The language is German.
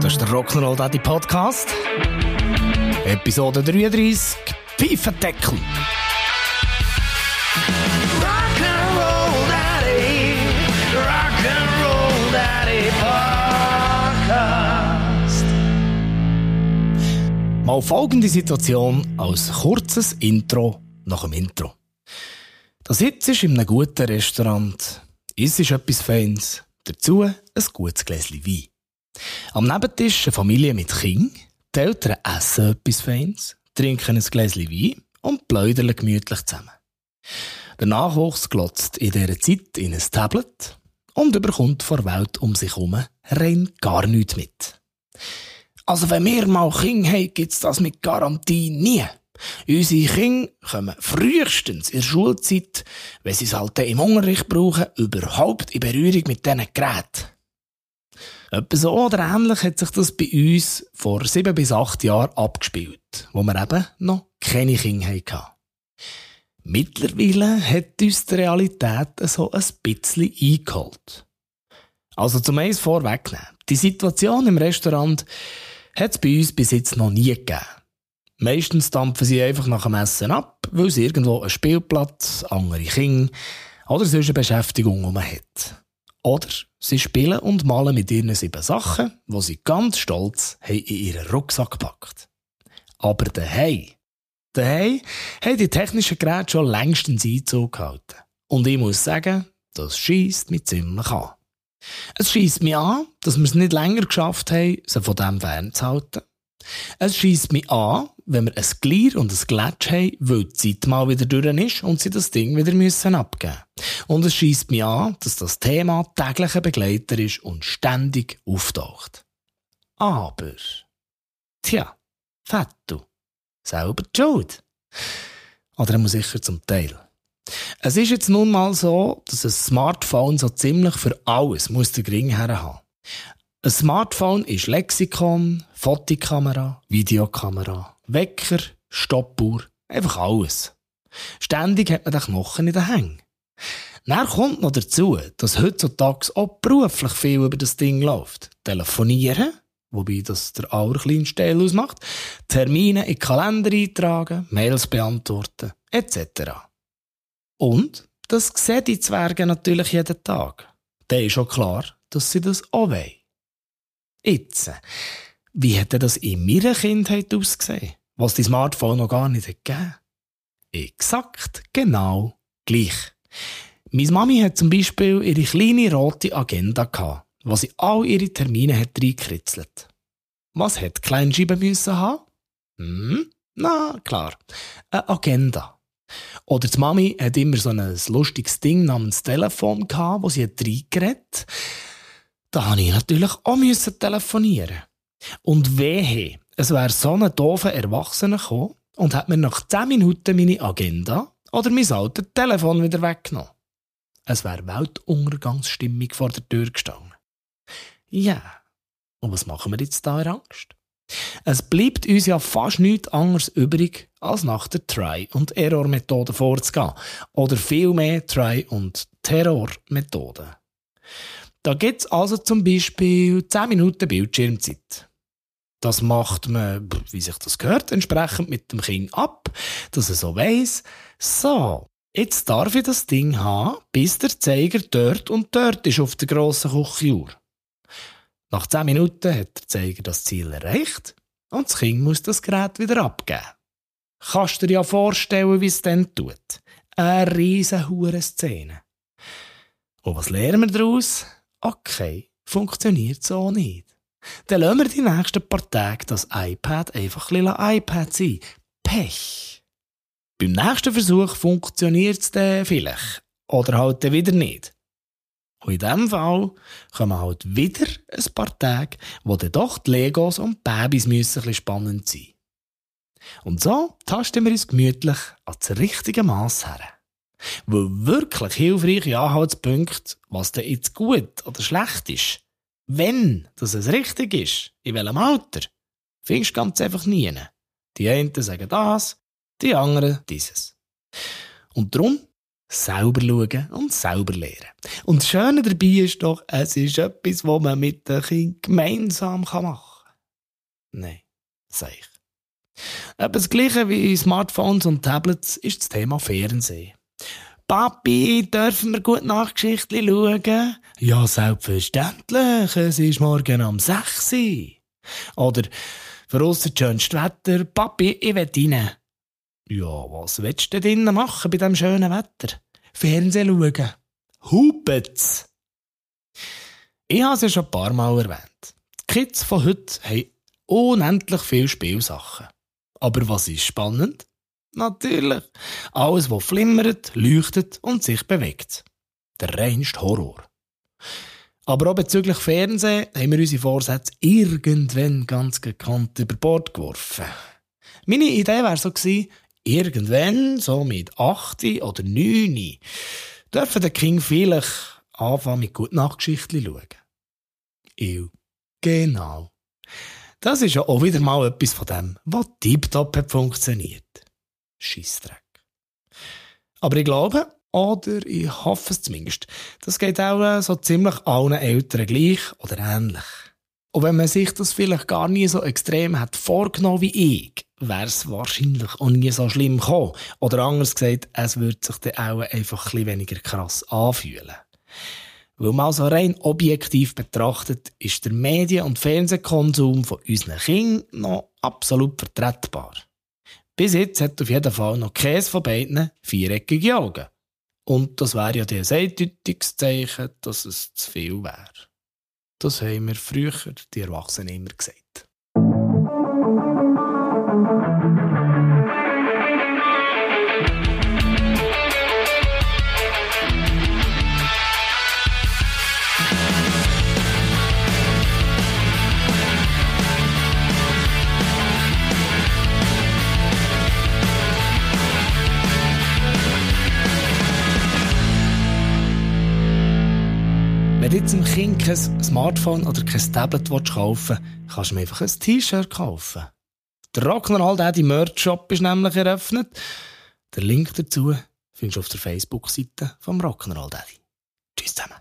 Das ist der Rock'n'Roll Daddy Podcast. Episode 33. Pfeifendeckel. Rock'n'Roll Daddy, Rock'n'Roll Daddy Podcast. Mal folgende Situation als kurzes Intro nach dem Intro. Da sitzt du in einem guten Restaurant, isst etwas Feins, dazu ein gutes Gläschen Wein. Am Nebentisch eine Familie mit Kind, die Eltern essen etwas Feins, trinken ein Gläschen Wein und plaudern gemütlich zusammen. Der Nachwuchs glotzt in dieser Zeit in ein Tablet und überkommt vor Welt um sich herum rein gar nichts mit. Also wenn wir mal Kinder haben, gibt's das mit Garantie nie. Unsere Kinder kommen frühestens in der Schulzeit, wenn sie es halt im Unterricht brauchen, überhaupt in Berührung mit diesen Geräten. Etwa so oder ähnlich hat sich das bei uns vor sieben bis acht Jahren abgespielt, wo wir eben noch keine Kinder hatten. Mittlerweile hat uns die Realität so ein bisschen eingeholt. Also zum eins vorwegnehmen. Die Situation im Restaurant hat es bei uns bis jetzt noch nie gegeben. Meistens dampfen sie einfach nach dem Essen ab, weil sie irgendwo einen Spielplatz, andere Kinder oder sonst eine Beschäftigung um hat. Oder sie spielen und malen mit ihren sieben Sachen, die sie ganz stolz in ihren Rucksack gepackt. Aber daheim, daheim haben die technischen Geräte schon längstens Einzug gehalten. Und ich muss sagen, das schießt mich ziemlich an. Es schießt mich an, dass wir es nicht länger geschafft haben, sie von dem fernzuhalten. Es schießt mich an, wenn wir ein Glier und ein Gletsch haben, weil die Zeit mal wieder durch ist und sie das Ding wieder müssen abgeben Und es schießt mich an, dass das Thema täglicher Begleiter ist und ständig auftaucht. Aber, tja, Fettu, selber die Schuld. Oder muss sicher zum Teil. Es ist jetzt nun mal so, dass ein Smartphone so ziemlich für alles muss den Ring her haben. Ein Smartphone ist Lexikon, Fotokamera, Videokamera, Wecker, Stoppuhr, einfach alles. Ständig hat man den Knochen in den Hängen. Dann kommt noch dazu, dass heutzutage auch beruflich viel über das Ding läuft. Telefonieren, wobei das der allerkleinste Teil ausmacht, Termine in Kalender eintragen, Mails beantworten, etc. Und das sehen die Zwerge natürlich jeden Tag. Da ist schon klar, dass sie das auch wollen. Jetzt, wie hätte das in meiner Kindheit ausgesehen, was die Smartphone noch gar nicht gegeben Exakt, genau gleich. Meine Mami hat zum Beispiel ihre kleine rote Agenda gehabt, wo sie all ihre Termine hat reingekritzelt. Was hätte Kleinscheibe müssen haben? Hm? Na, klar. Eine Agenda. Oder die Mami hat immer so ein lustiges Ding namens Telefon gehabt, wo sie hat reingeredet da habe ich natürlich auch müssen telefonieren. Und wehe, es wäre so ein doofer Erwachsener gekommen und hat mir nach 10 Minuten meine Agenda oder mein altes Telefon wieder weggenommen. Es wäre Weltuntergangsstimmung vor der Tür gestanden. Ja, und was machen wir jetzt da in Angst? Es bleibt uns ja fast nichts anderes übrig, als nach der Try- und Error-Methode vorzugehen. Oder vielmehr Try- und Terror-Methode. Da gibt es also zum Beispiel 10 Minuten Bildschirmzeit. Das macht man, wie sich das gehört, entsprechend mit dem Kind ab, dass er so weiss, so, jetzt darf ich das Ding haben, bis der Zeiger dort und dort ist auf der grossen Küchenuhr. Nach 10 Minuten hat der Zeiger das Ziel erreicht und das Kind muss das Gerät wieder abgeben. Kannst du dir ja vorstellen, wie es dann tut. Eine riesen Szene. Und was lernen wir daraus? Okay, funktioniert so nicht. Dann lassen wir die nächsten paar Tage das iPad einfach ein bisschen iPad sein. Pech. Beim nächsten Versuch funktioniert es dann vielleicht. Oder halt dann wieder nicht. Und in diesem Fall kommen halt wieder ein paar Tage, wo dann doch die Legos und Babys müssen ein bisschen spannend sein. Und so tasten wir uns gemütlich ans richtige Maß her. Weil wirklich hilfreiche Anhaltspunkte, was denn jetzt gut oder schlecht ist, wenn das es richtig ist, in welchem Alter, findest du ganz einfach nie. Die einen sagen das, die anderen dieses. Und darum selber schauen und selber lernen. Und das Schöne dabei ist doch, es ist etwas, was man mit den Kindern gemeinsam machen kann. Nein, sag ich. Etwa das Gleiche wie Smartphones und Tablets ist das Thema Fernsehen. Papi, dürfen wir gut Nachgeschichten schauen? Ja, selbstverständlich. Es ist morgen um 6 Uhr. Oder für uns das schönste Wetter. Papi, ich will rein. Ja, was willst du denn machen bei diesem schönen Wetter? Fernsehen schauen. Hupet's! Ich habe es ja schon ein paar Mal erwähnt. Die Kids von heute haben unendlich viele Spielsachen. Aber was ist spannend? Natürlich. Alles, was flimmert, leuchtet und sich bewegt. Der reinste Horror. Aber auch bezüglich Fernsehen haben wir unsere Vorsätze irgendwann ganz gekannt über Bord geworfen. Meine Idee wäre so gewesen, irgendwann, so mit 8 oder 9, dürfen der King vielleicht anfangen mit guten Nachtgeschichten schauen. Ich. Genau. Das ist ja auch wieder mal etwas von dem, was tiptop funktioniert. Scheissdreck. Aber ich glaube, oder ich hoffe es zumindest, das geht auch so ziemlich allen Eltern gleich oder ähnlich. Und wenn man sich das vielleicht gar nie so extrem hat vorgenommen wie ich, wäre es wahrscheinlich auch nie so schlimm gekommen. Oder anders gesagt, es würde sich dann auch einfach ein bisschen weniger krass anfühlen. Weil mal so rein objektiv betrachtet, ist der Medien- und Fernsehkonsum von unseren Kindern noch absolut vertretbar. Bis jetzt hat auf jeden Fall noch keins von beiden viereckige Augen. Und das wäre ja ein eindeutiges Zeichen, dass es zu viel wäre. Das haben mir früher die Erwachsenen immer gesagt. Wenn du jetzt dem Kind kein Smartphone oder kein Tablet kaufen willst, kannst du mir einfach ein T-Shirt kaufen. Der Rock'n'Roll Daddy Merch Shop ist nämlich eröffnet. Den Link dazu findest du auf der Facebook-Seite vom Rock'n'Roll Daddy. Tschüss zusammen.